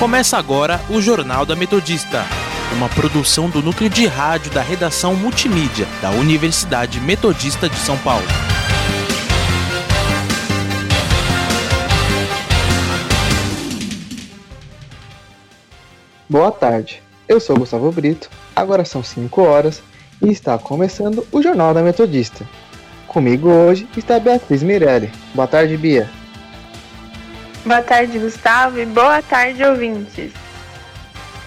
Começa agora o Jornal da Metodista, uma produção do núcleo de rádio da redação multimídia da Universidade Metodista de São Paulo. Boa tarde, eu sou Gustavo Brito, agora são 5 horas e está começando o Jornal da Metodista. Comigo hoje está Beatriz Mirelli. Boa tarde, Bia. Boa tarde, Gustavo, e boa tarde, ouvintes.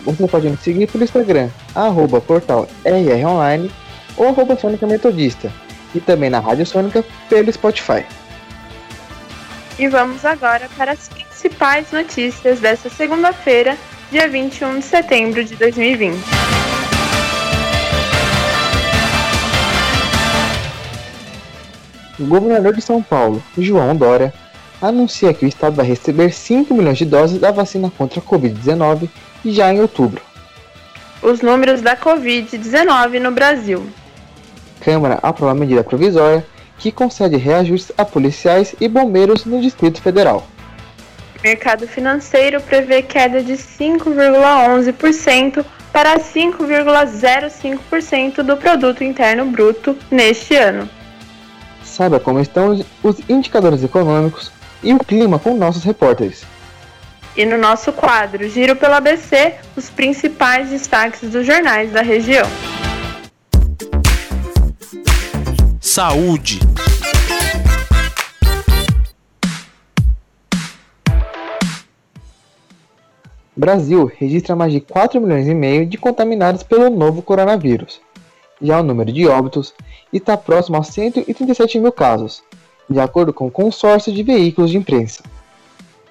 Você pode nos seguir pelo Instagram, arroba portal RRonline ou arroba Sônica Metodista, e também na Rádio Sônica pelo Spotify. E vamos agora para as principais notícias desta segunda-feira, dia 21 de setembro de 2020. O governador de São Paulo, João Dória, anuncia que o estado vai receber 5 milhões de doses da vacina contra a Covid-19 já em outubro. Os números da Covid-19 no Brasil. Câmara aprova medida provisória que concede reajustes a policiais e bombeiros no Distrito Federal. Mercado financeiro prevê queda de 5,11% para 5,05% do produto interno bruto neste ano. Saiba como estão os indicadores econômicos e o clima com nossos repórteres. E no nosso quadro Giro pelo ABC, os principais destaques dos jornais da região. Saúde. Brasil registra mais de 4 milhões e meio de contaminados pelo novo coronavírus. Já o número de óbitos está próximo a 137 mil casos, de acordo com o consórcio de veículos de imprensa.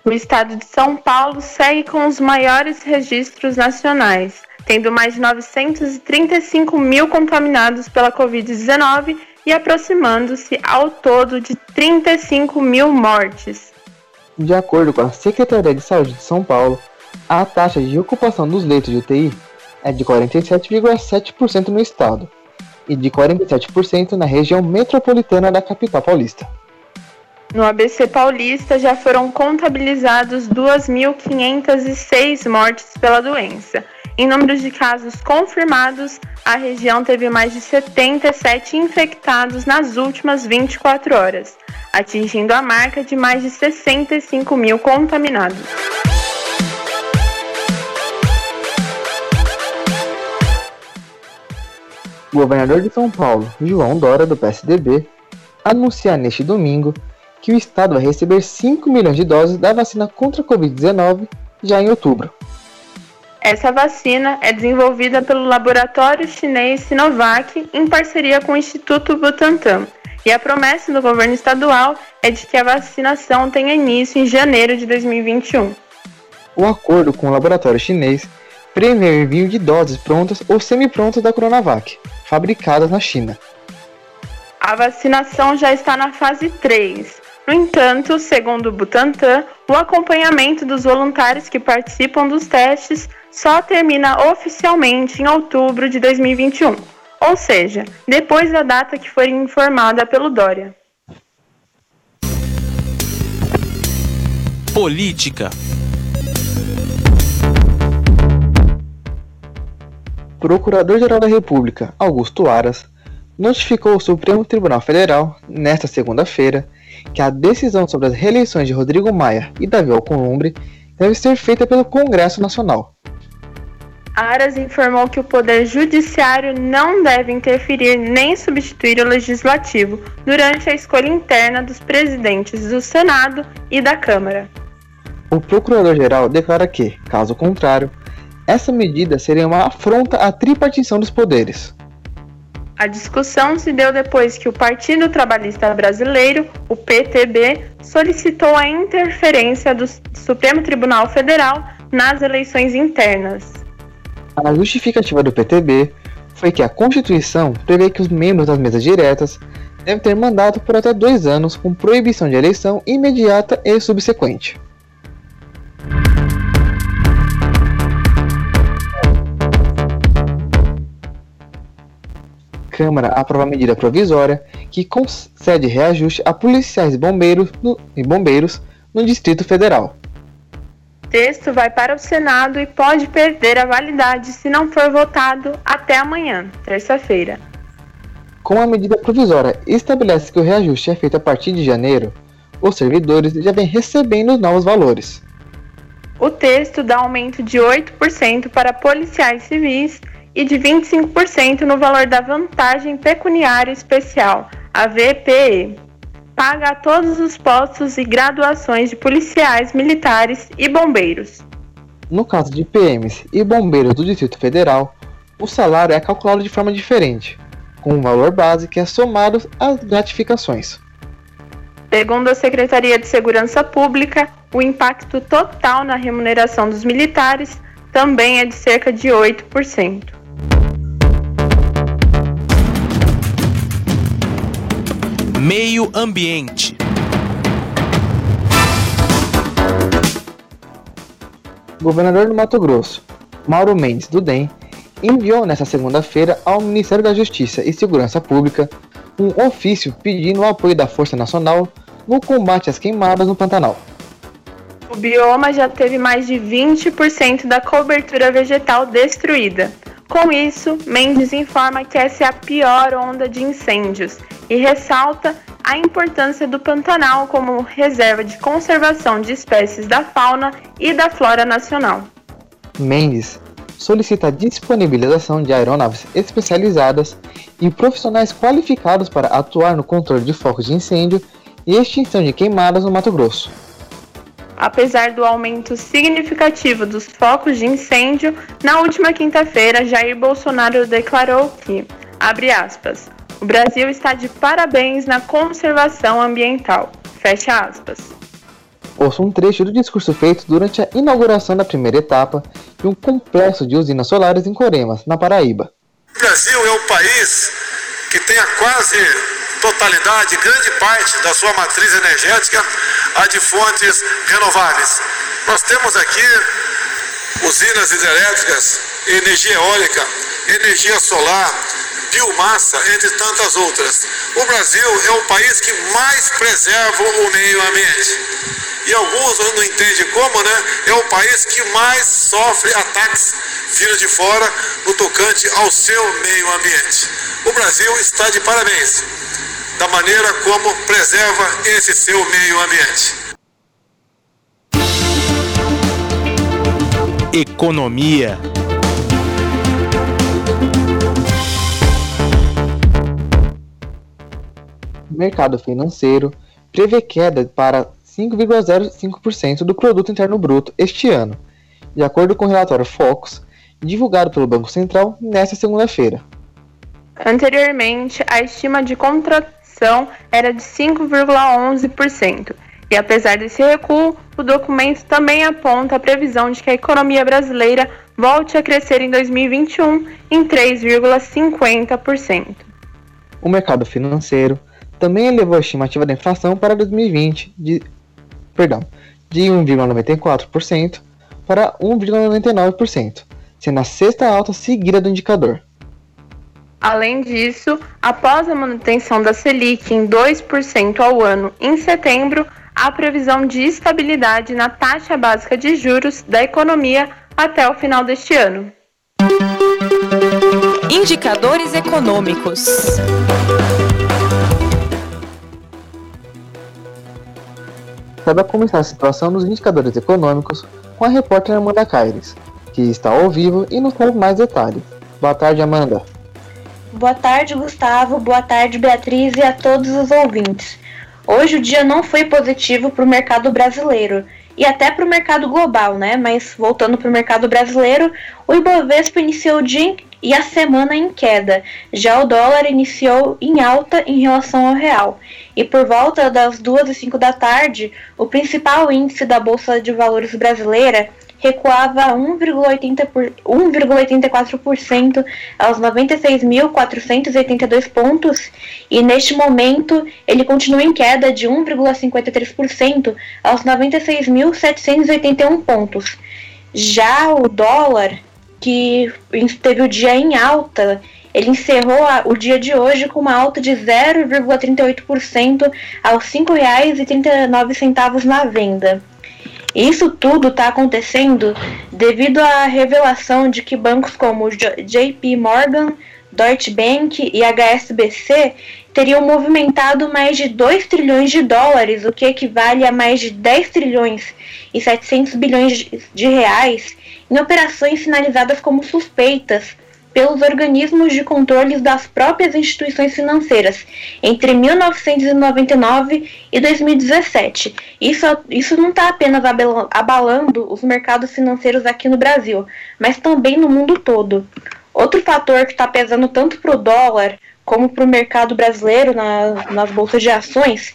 O estado de São Paulo segue com os maiores registros nacionais, tendo mais de 935 mil contaminados pela Covid-19 e aproximando-se ao todo de 35 mil mortes. De acordo com a Secretaria de Saúde de São Paulo, a taxa de ocupação dos leitos de UTI é de 47,7% no estado e de 47% na região metropolitana da capital paulista. No ABC Paulista já foram contabilizados 2.506 mortes pela doença. Em números de casos confirmados, a região teve mais de 77 infectados nas últimas 24 horas, atingindo a marca de mais de 65 mil contaminados. O governador de São Paulo, João Dória, do PSDB, anuncia neste domingo que o estado vai receber 5 milhões de doses da vacina contra a Covid-19 já em outubro. Essa vacina é desenvolvida pelo laboratório chinês Sinovac em parceria com o Instituto Butantan. E a promessa do governo estadual é de que a vacinação tenha início em janeiro de 2021. O acordo com o laboratório chinês prevê o envio de doses prontas ou semi-prontas da Coronavac, fabricadas na China. A vacinação já está na fase 3, no entanto, segundo o Butantan, o acompanhamento dos voluntários que participam dos testes só termina oficialmente em outubro de 2021, ou seja, depois da data que foi informada pelo Dória. Política. Procurador-Geral da República, Augusto Aras, notificou o Supremo Tribunal Federal, nesta segunda-feira, que a decisão sobre as reeleições de Rodrigo Maia e Davi Alcolumbre deve ser feita pelo Congresso Nacional. Aras informou que o Poder Judiciário não deve interferir nem substituir o Legislativo durante a escolha interna dos presidentes do Senado e da Câmara. O Procurador-Geral declara que, caso contrário, essa medida seria uma afronta à tripartição dos poderes. A discussão se deu depois que o Partido Trabalhista Brasileiro, o PTB, solicitou a interferência do Supremo Tribunal Federal nas eleições internas. A justificativa do PTB foi que a Constituição prevê que os membros das mesas diretas devem ter mandato por até dois anos com proibição de eleição imediata e subsequente. Câmara aprova medida provisória que concede reajuste a policiais bombeiros no, e bombeiros no Distrito Federal. texto vai para o Senado e pode perder a validade se não for votado até amanhã, terça-feira. Com a medida provisória estabelece que o reajuste é feito a partir de janeiro, os servidores já vêm recebendo os novos valores. O texto dá aumento de 8% para policiais civis e de 25% no valor da vantagem pecuniária especial, a VPE. Paga a todos os postos e graduações de policiais, militares e bombeiros. No caso de PMs e bombeiros do Distrito Federal, o salário é calculado de forma diferente, com um valor base que é somado às gratificações. Segundo a Secretaria de Segurança Pública, o impacto total na remuneração dos militares também é de cerca de 8%. Meio Ambiente. Governador do Mato Grosso, Mauro Mendes do DEM, enviou nesta segunda-feira ao Ministério da Justiça e Segurança Pública um ofício pedindo o apoio da Força Nacional no combate às queimadas no Pantanal. O bioma já teve mais de 20% da cobertura vegetal destruída. Com isso, Mendes informa que essa é a pior onda de incêndios e ressalta a importância do Pantanal como reserva de conservação de espécies da fauna e da flora nacional. Mendes solicita a disponibilização de aeronaves especializadas e profissionais qualificados para atuar no controle de focos de incêndio e extinção de queimadas no Mato Grosso. Apesar do aumento significativo dos focos de incêndio, na última quinta-feira Jair Bolsonaro declarou que, abre aspas, o Brasil está de parabéns na conservação ambiental. Fecha aspas. Ouça um trecho do discurso feito durante a inauguração da primeira etapa de um complexo de usinas solares em Coremas, na Paraíba. O Brasil é o país que tem a quase totalidade, grande parte da sua matriz energética a de fontes renováveis. Nós temos aqui usinas hidrelétricas, energia eólica, energia solar, biomassa, entre tantas outras. O Brasil é o país que mais preserva o meio ambiente. E alguns não entendem como, né? É o país que mais sofre ataques vindos de fora no tocante ao seu meio ambiente. O Brasil está de parabéns da maneira como preserva esse seu meio ambiente. Economia. Mercado financeiro prevê queda para 5,05% do produto interno bruto este ano, de acordo com o relatório Focus, divulgado pelo Banco Central nesta segunda-feira. Anteriormente, a estima de contração era de 5,11%, e apesar desse recuo, o documento também aponta a previsão de que a economia brasileira volte a crescer em 2021 em 3,50%. O mercado financeiro também elevou a estimativa da inflação para 2020 de, perdão, de 1,94% para 1,99%, sendo a sexta alta seguida do indicador. Além disso, após a manutenção da Selic em 2% ao ano em setembro, há previsão de estabilidade na taxa básica de juros da economia até o final deste ano. Indicadores econômicos. Saiba como está a situação dos indicadores econômicos com a repórter Amanda Caires, que está ao vivo e nos traz mais detalhes. Boa tarde, Amanda. Boa tarde, Gustavo. Boa tarde, Beatriz e a todos os ouvintes. Hoje o dia não foi positivo para o mercado brasileiro e até para o mercado global, né? Mas voltando para o mercado brasileiro, o Ibovespa iniciou o dia e a semana em queda. Já o dólar iniciou em alta em relação ao real. E por volta das 2 e 5 da tarde, o principal índice da Bolsa de Valores brasileira recuava 1,84% aos 96.482 pontos e neste momento ele continua em queda de 1,53% aos 96.781 pontos. Já o dólar, que teve o dia em alta, ele encerrou o dia de hoje com uma alta de 0,38% aos R$ 5,39 na venda. Isso tudo está acontecendo devido à revelação de que bancos como JP Morgan, Deutsche Bank e HSBC teriam movimentado mais de 2 trilhões de dólares, o que equivale a mais de 10 trilhões e 700 bilhões de reais, em operações sinalizadas como suspeitas pelos organismos de controle das próprias instituições financeiras entre 1999 e 2017. Isso, isso não está apenas abalando os mercados financeiros aqui no Brasil, mas também no mundo todo. Outro fator que está pesando tanto para o dólar como para o mercado brasileiro na, nas bolsas de ações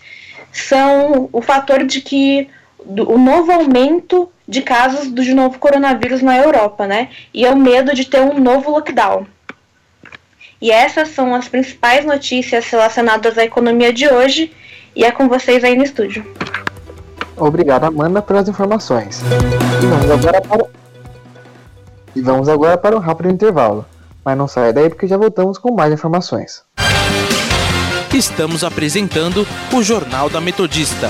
são o fator de que o novo aumento de casos do de novo coronavírus na Europa, né? E é o medo de ter um novo lockdown. E essas são as principais notícias relacionadas à economia de hoje. E é com vocês aí no estúdio. Obrigado, Amanda, pelas informações. E vamos agora para, e vamos agora para um rápido intervalo. Mas não saia daí porque já voltamos com mais informações. Estamos apresentando o Jornal da Metodista.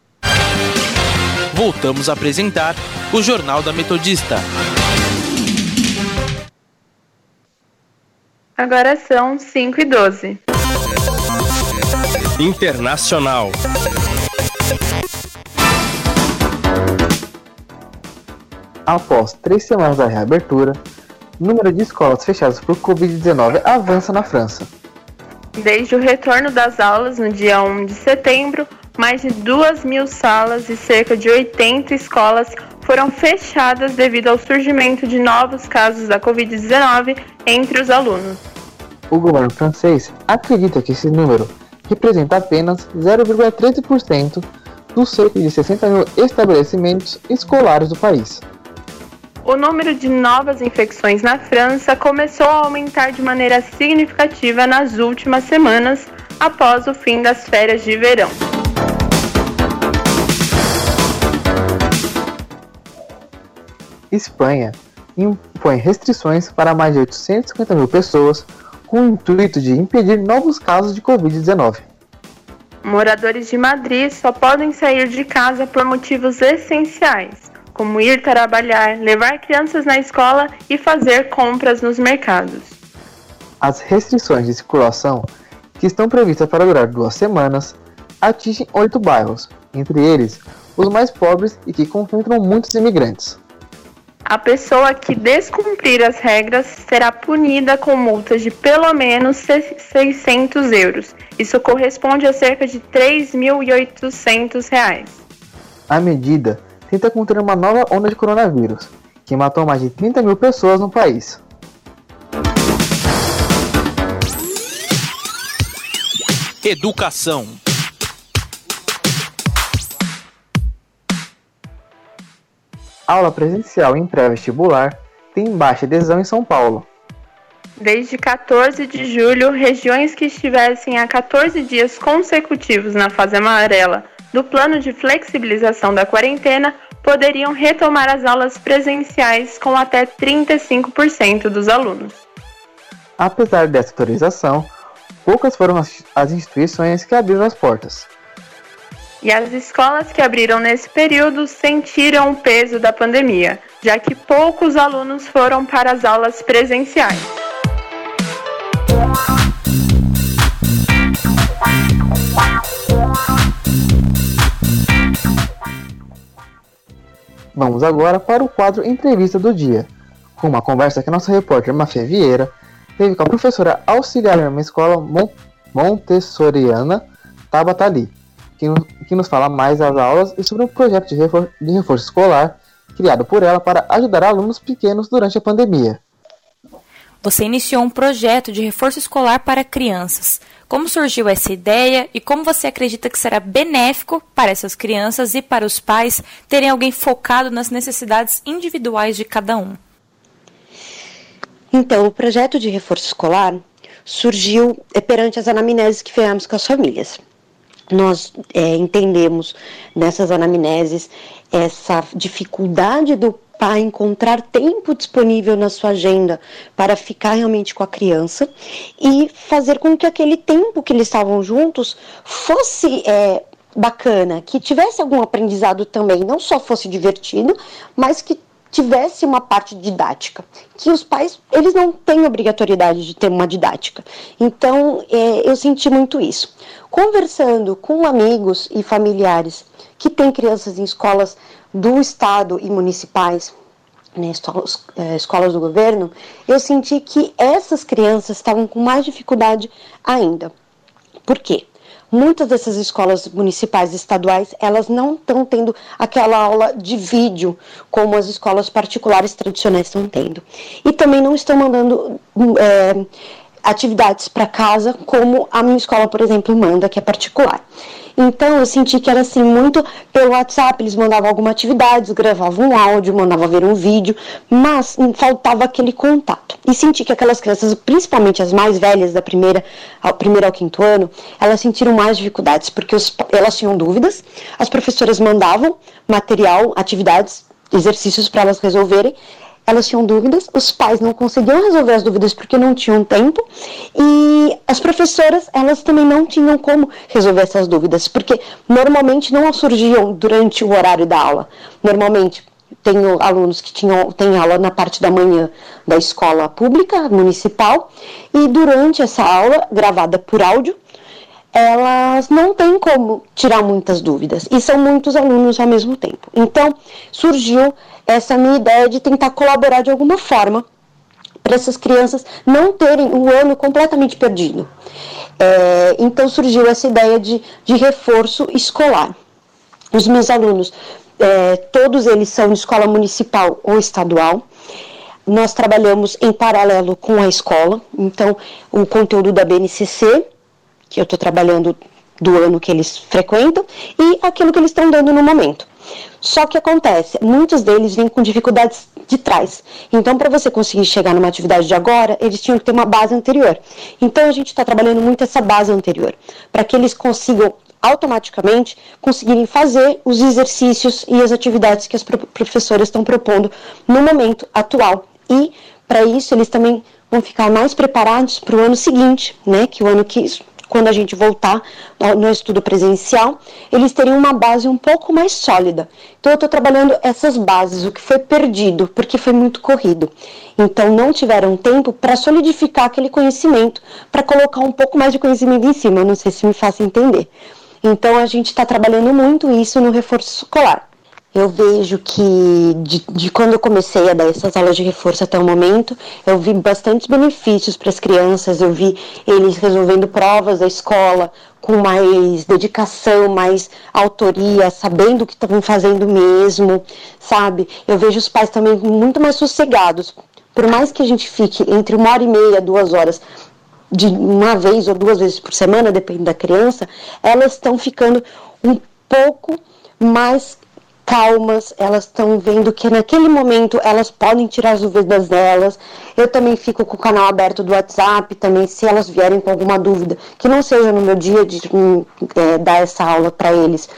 voltamos a apresentar o Jornal da Metodista. Agora são 5 e 12. Internacional. Após três semanas da reabertura, o número de escolas fechadas por Covid-19 avança na França. Desde o retorno das aulas no dia 1 de setembro, mais de 2 mil salas e cerca de 80 escolas foram fechadas devido ao surgimento de novos casos da Covid-19 entre os alunos. O governo francês acredita que esse número representa apenas 0,13% dos cerca de 60 mil estabelecimentos escolares do país. O número de novas infecções na França começou a aumentar de maneira significativa nas últimas semanas após o fim das férias de verão. Espanha impõe restrições para mais de 850 mil pessoas com o intuito de impedir novos casos de Covid-19. Moradores de Madrid só podem sair de casa por motivos essenciais, como ir trabalhar, levar crianças na escola e fazer compras nos mercados. As restrições de circulação, que estão previstas para durar duas semanas, atingem oito bairros, entre eles os mais pobres e que concentram muitos imigrantes. A pessoa que descumprir as regras será punida com multas de pelo menos 600 euros. Isso corresponde a cerca de 3.800 reais. A medida tenta conter uma nova onda de coronavírus, que matou mais de 30 mil pessoas no país. Educação aula presencial em pré-vestibular tem baixa adesão em São Paulo. Desde 14 de julho, regiões que estivessem há 14 dias consecutivos na fase amarela do plano de flexibilização da quarentena poderiam retomar as aulas presenciais com até 35% dos alunos. Apesar dessa autorização, poucas foram as instituições que abriram as portas. E as escolas que abriram nesse período sentiram o peso da pandemia, já que poucos alunos foram para as aulas presenciais. Vamos agora para o quadro Entrevista do Dia, com uma conversa que a nossa repórter Mafia Vieira teve com a professora auxiliar em uma escola montessoriana, Tabata Lee que, que nos fala mais das aulas e sobre um projeto de reforço, de reforço escolar criado por ela para ajudar alunos pequenos durante a pandemia. Você iniciou um projeto de reforço escolar para crianças. Como surgiu essa ideia e como você acredita que será benéfico para essas crianças e para os pais terem alguém focado nas necessidades individuais de cada um? Então, o projeto de reforço escolar surgiu é, perante as anamneses que fizemos com as famílias. Nós é, entendemos nessas anamneses essa dificuldade do pai encontrar tempo disponível na sua agenda para ficar realmente com a criança e fazer com que aquele tempo que eles estavam juntos fosse é, bacana, que tivesse algum aprendizado também, não só fosse divertido, mas que tivesse uma parte didática, que os pais eles não têm obrigatoriedade de ter uma didática. Então é, eu senti muito isso. Conversando com amigos e familiares que têm crianças em escolas do estado e municipais, né, escolas, é, escolas do governo, eu senti que essas crianças estavam com mais dificuldade ainda. Por quê? Muitas dessas escolas municipais e estaduais, elas não estão tendo aquela aula de vídeo como as escolas particulares tradicionais estão tendo. E também não estão mandando é, atividades para casa como a minha escola, por exemplo, manda, que é particular. Então eu senti que era assim muito pelo WhatsApp, eles mandavam alguma atividade, gravavam um áudio, mandavam ver um vídeo, mas faltava aquele contato. E senti que aquelas crianças, principalmente as mais velhas da primeira ao primeiro ao quinto ano, elas sentiram mais dificuldades porque os, elas tinham dúvidas, as professoras mandavam material, atividades, exercícios para elas resolverem elas tinham dúvidas, os pais não conseguiam resolver as dúvidas porque não tinham tempo e as professoras, elas também não tinham como resolver essas dúvidas, porque normalmente não surgiam durante o horário da aula. Normalmente tenho alunos que tinham têm aula na parte da manhã da escola pública municipal e durante essa aula gravada por áudio elas não têm como tirar muitas dúvidas e são muitos alunos ao mesmo tempo. Então surgiu essa minha ideia de tentar colaborar de alguma forma para essas crianças não terem o ano completamente perdido. É, então surgiu essa ideia de, de reforço escolar. Os meus alunos, é, todos eles são de escola municipal ou estadual. Nós trabalhamos em paralelo com a escola, então o conteúdo da BNCC, que eu estou trabalhando do ano que eles frequentam, e aquilo que eles estão dando no momento. Só que acontece, muitos deles vêm com dificuldades de trás. Então, para você conseguir chegar numa atividade de agora, eles tinham que ter uma base anterior. Então, a gente está trabalhando muito essa base anterior, para que eles consigam automaticamente conseguirem fazer os exercícios e as atividades que as professoras estão propondo no momento atual. E, para isso, eles também vão ficar mais preparados para o ano seguinte, né? Que o ano que quando a gente voltar no estudo presencial, eles teriam uma base um pouco mais sólida. Então, eu estou trabalhando essas bases, o que foi perdido, porque foi muito corrido. Então, não tiveram tempo para solidificar aquele conhecimento, para colocar um pouco mais de conhecimento em cima. Eu não sei se me faço entender. Então, a gente está trabalhando muito isso no reforço escolar eu vejo que de, de, quando eu comecei a dar essas aulas de reforço até o momento, eu vi bastantes benefícios para as crianças, eu vi eles resolvendo provas da escola com mais dedicação, mais autoria, sabendo o que estavam fazendo mesmo, sabe? Eu vejo os pais também muito mais sossegados. Por mais que a gente fique entre uma hora e meia, duas horas, de uma vez ou duas vezes por semana, depende da criança, elas estão ficando um pouco mais calmas, elas estão vendo que naquele momento elas podem tirar as dúvidas delas. Eu também fico com o canal aberto do WhatsApp também, se elas vierem com alguma dúvida, que não seja no meu dia de hum, é, dar essa aula para eles.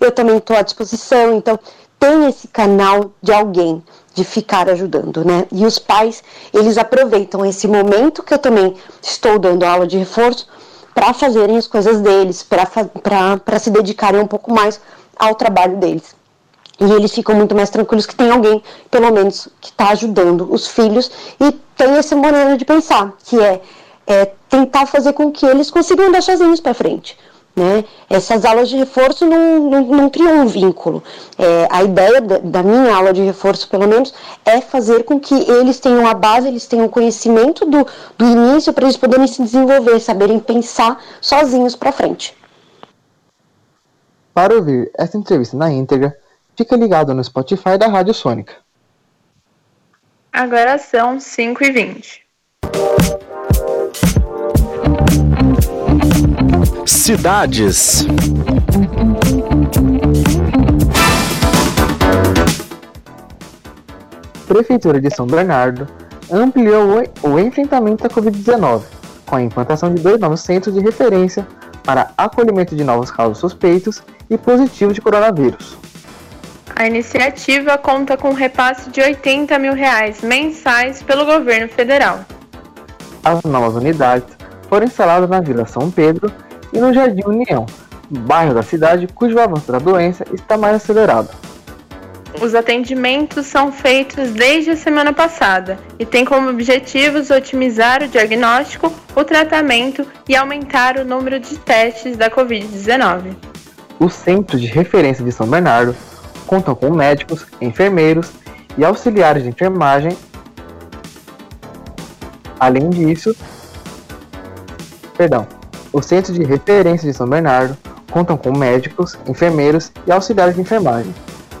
Eu também estou à disposição, então tem esse canal de alguém de ficar ajudando, né? E os pais, eles aproveitam esse momento que eu também estou dando aula de reforço para fazerem as coisas deles, para se dedicarem um pouco mais ao trabalho deles. E eles ficam muito mais tranquilos que tem alguém, pelo menos, que está ajudando os filhos e tem essa maneira de pensar, que é, é tentar fazer com que eles consigam andar sozinhos para frente. Né? Essas aulas de reforço não, não, não criam um vínculo. É, a ideia da, da, minha aula de reforço, pelo menos, é fazer com que eles tenham a base, eles tenham conhecimento do, do início para eles poderem se desenvolver, saberem pensar sozinhos para frente. Para ouvir essa entrevista na íntegra, Fica ligado no Spotify da Rádio Sônica. Agora são 5 e 20 Cidades. Prefeitura de São Bernardo ampliou o enfrentamento à Covid-19, com a implantação de dois novos centros de referência para acolhimento de novos casos suspeitos e positivos de coronavírus. A iniciativa conta com um repasse de 80 mil reais mensais pelo governo federal. As novas unidades foram instaladas na Vila São Pedro e no Jardim União, bairro da cidade cujo avanço da doença está mais acelerado. Os atendimentos são feitos desde a semana passada e têm como objetivos otimizar o diagnóstico, o tratamento e aumentar o número de testes da Covid-19. Os centros de referência de São Bernardo contam com médicos, enfermeiros e auxiliares de enfermagem. Além disso, perdão, os centros de referência de São Bernardo contam com médicos, enfermeiros e auxiliares de enfermagem.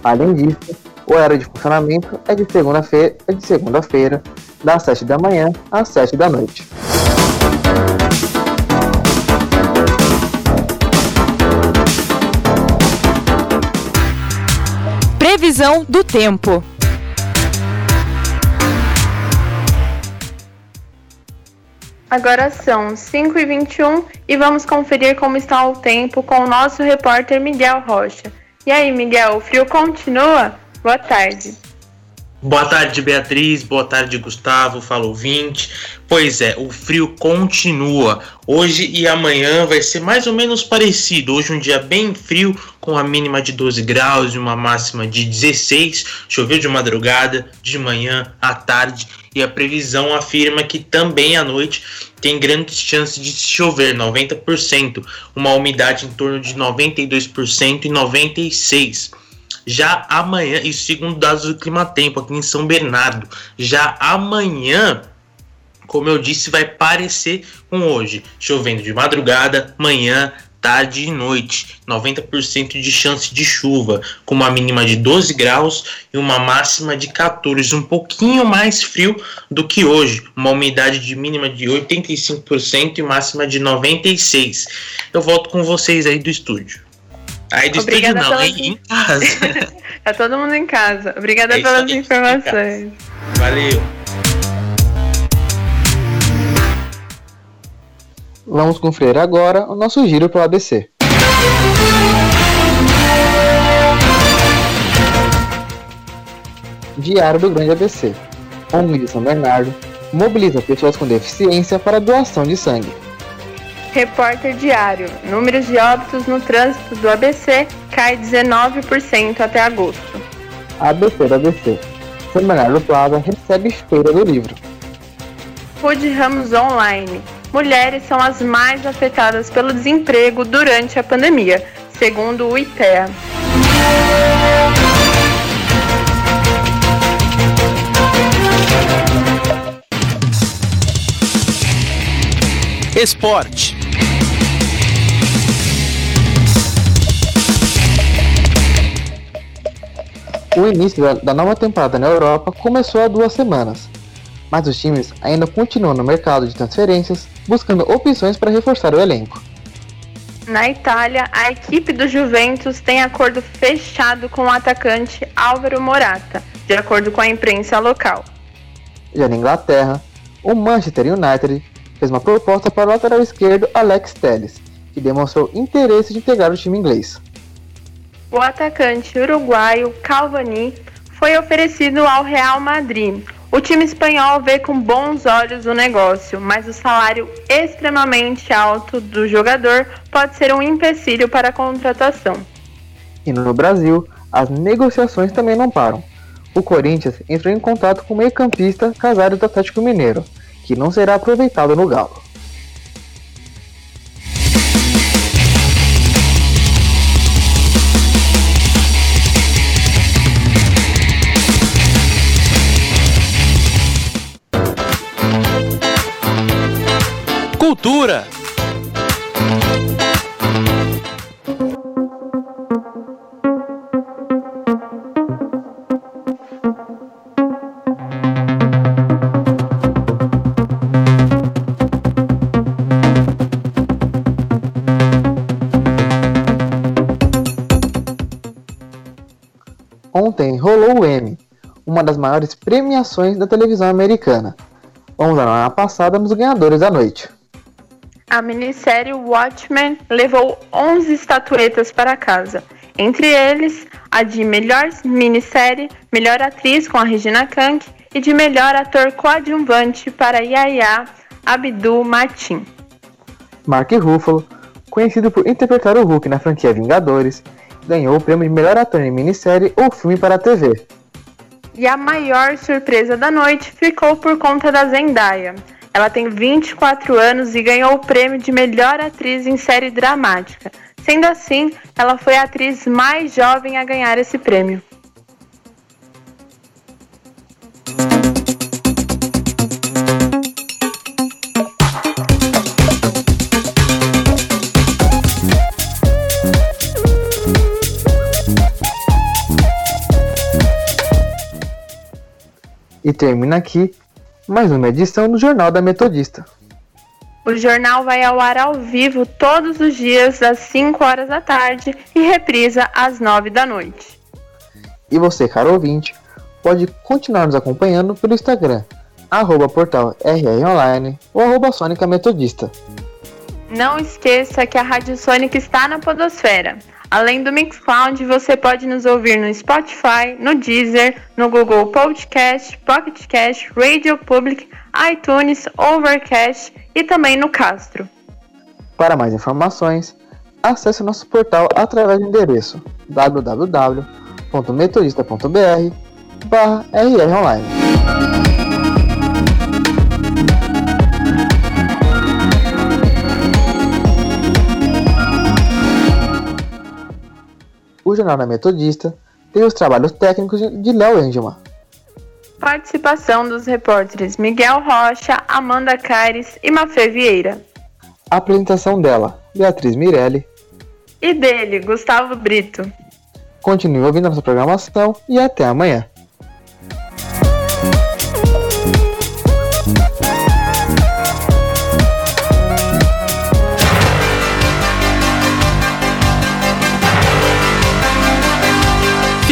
Além disso, o horário de funcionamento é de segunda-feira, é de segunda-feira, das 7 da manhã às 7 da noite. Previsão do tempo. Agora são 5h21 e vamos conferir como está o tempo com o nosso repórter Miguel Rocha. E aí, Miguel, o frio continua? Boa tarde. Boa tarde, Beatriz. Boa tarde, Gustavo. Fala ouvinte. Pois é, o frio continua. Hoje e amanhã vai ser mais ou menos parecido. Hoje um dia bem frio, com a mínima de 12 graus e uma máxima de 16. Choveu de madrugada, de manhã, à tarde. E a previsão afirma que também à noite tem grandes chances de chover, 90%. Uma umidade em torno de 92% e 96%. Já amanhã, isso segundo dados do Clima Tempo aqui em São Bernardo, já amanhã, como eu disse, vai parecer com hoje, chovendo de madrugada, manhã, tarde e noite, 90% de chance de chuva, com uma mínima de 12 graus e uma máxima de 14, um pouquinho mais frio do que hoje, uma umidade de mínima de 85% e máxima de 96. Eu volto com vocês aí do estúdio. Aí do Obrigada estúdio não, pelas-? Em casa. tá todo mundo em casa. Obrigada É pelas aí, informações. Valeu. Vamos conferir agora o nosso giro pelo ABC. Diário do Grande ABC. ONG de São Bernardo mobiliza pessoas com deficiência para doação de sangue. Repórter Diário. Números de óbitos no trânsito do ABC cai 19% até agosto. ABC do ABC. Bernardo Plaza recebe feira do livro. Food Ramos Online. Mulheres são as mais afetadas pelo desemprego durante a pandemia, segundo o IPEA. Esporte. O início da, nova temporada na Europa começou há duas semanas, mas os times ainda continuam no mercado de transferências buscando opções para reforçar o elenco. Na Itália, a equipe do Juventus tem acordo fechado com o atacante Álvaro Morata, de acordo com a imprensa local. Já na Inglaterra, o Manchester United fez uma proposta para o lateral esquerdo Alex Telles, que demonstrou interesse de integrar o time inglês. O atacante uruguaio Calvani foi oferecido ao Real Madrid. O time espanhol vê com bons olhos o negócio, mas o salário extremamente alto do jogador pode ser um empecilho para a contratação. E no Brasil, as negociações também não param. O Corinthians entrou em contato com o meio-campista Casares do Atlético Mineiro, que não será aproveitado no Galo. Cultura. Ontem rolou o Emmy, uma das maiores premiações da televisão americana. Vamos à uma passada nos ganhadores da noite. A minissérie Watchmen levou 11 estatuetas para casa, entre eles a de melhor minissérie, melhor atriz com a Regina Kank e de melhor ator coadjuvante para Yaya Abdul Matin. Mark Ruffalo, conhecido por interpretar o Hulk na franquia Vingadores, ganhou o prêmio de melhor ator em minissérie ou filme para a TV. E a maior surpresa da noite ficou por conta da Zendaya. Ela tem 24 anos e ganhou o prêmio de melhor atriz em série dramática. Sendo assim, ela foi a atriz mais jovem a ganhar esse prêmio. E termina aqui mais uma edição do Jornal da Metodista. O jornal vai ao ar ao vivo todos os dias às 5 horas da tarde e reprisa às 9 da noite. E você, caro ouvinte, pode continuar nos acompanhando pelo Instagram, arroba portal rronline ou arroba Sônica Metodista. Não esqueça que a Rádio Sônica está na podosfera. Além do Mixcloud, você pode nos ouvir no Spotify, no Deezer, no Google Podcast, Pocket Cast, Radio Public, iTunes, Overcast e também no Castro. Para mais informações, acesse nosso portal através do endereço www.metodista.br da Metodista tem os trabalhos técnicos de Léo Engelman. Participação dos repórteres Miguel Rocha, Amanda Caires e Mafê Vieira. A apresentação dela, Beatriz Mirelli. E dele, Gustavo Brito. Continue ouvindo a nossa programação e até amanhã.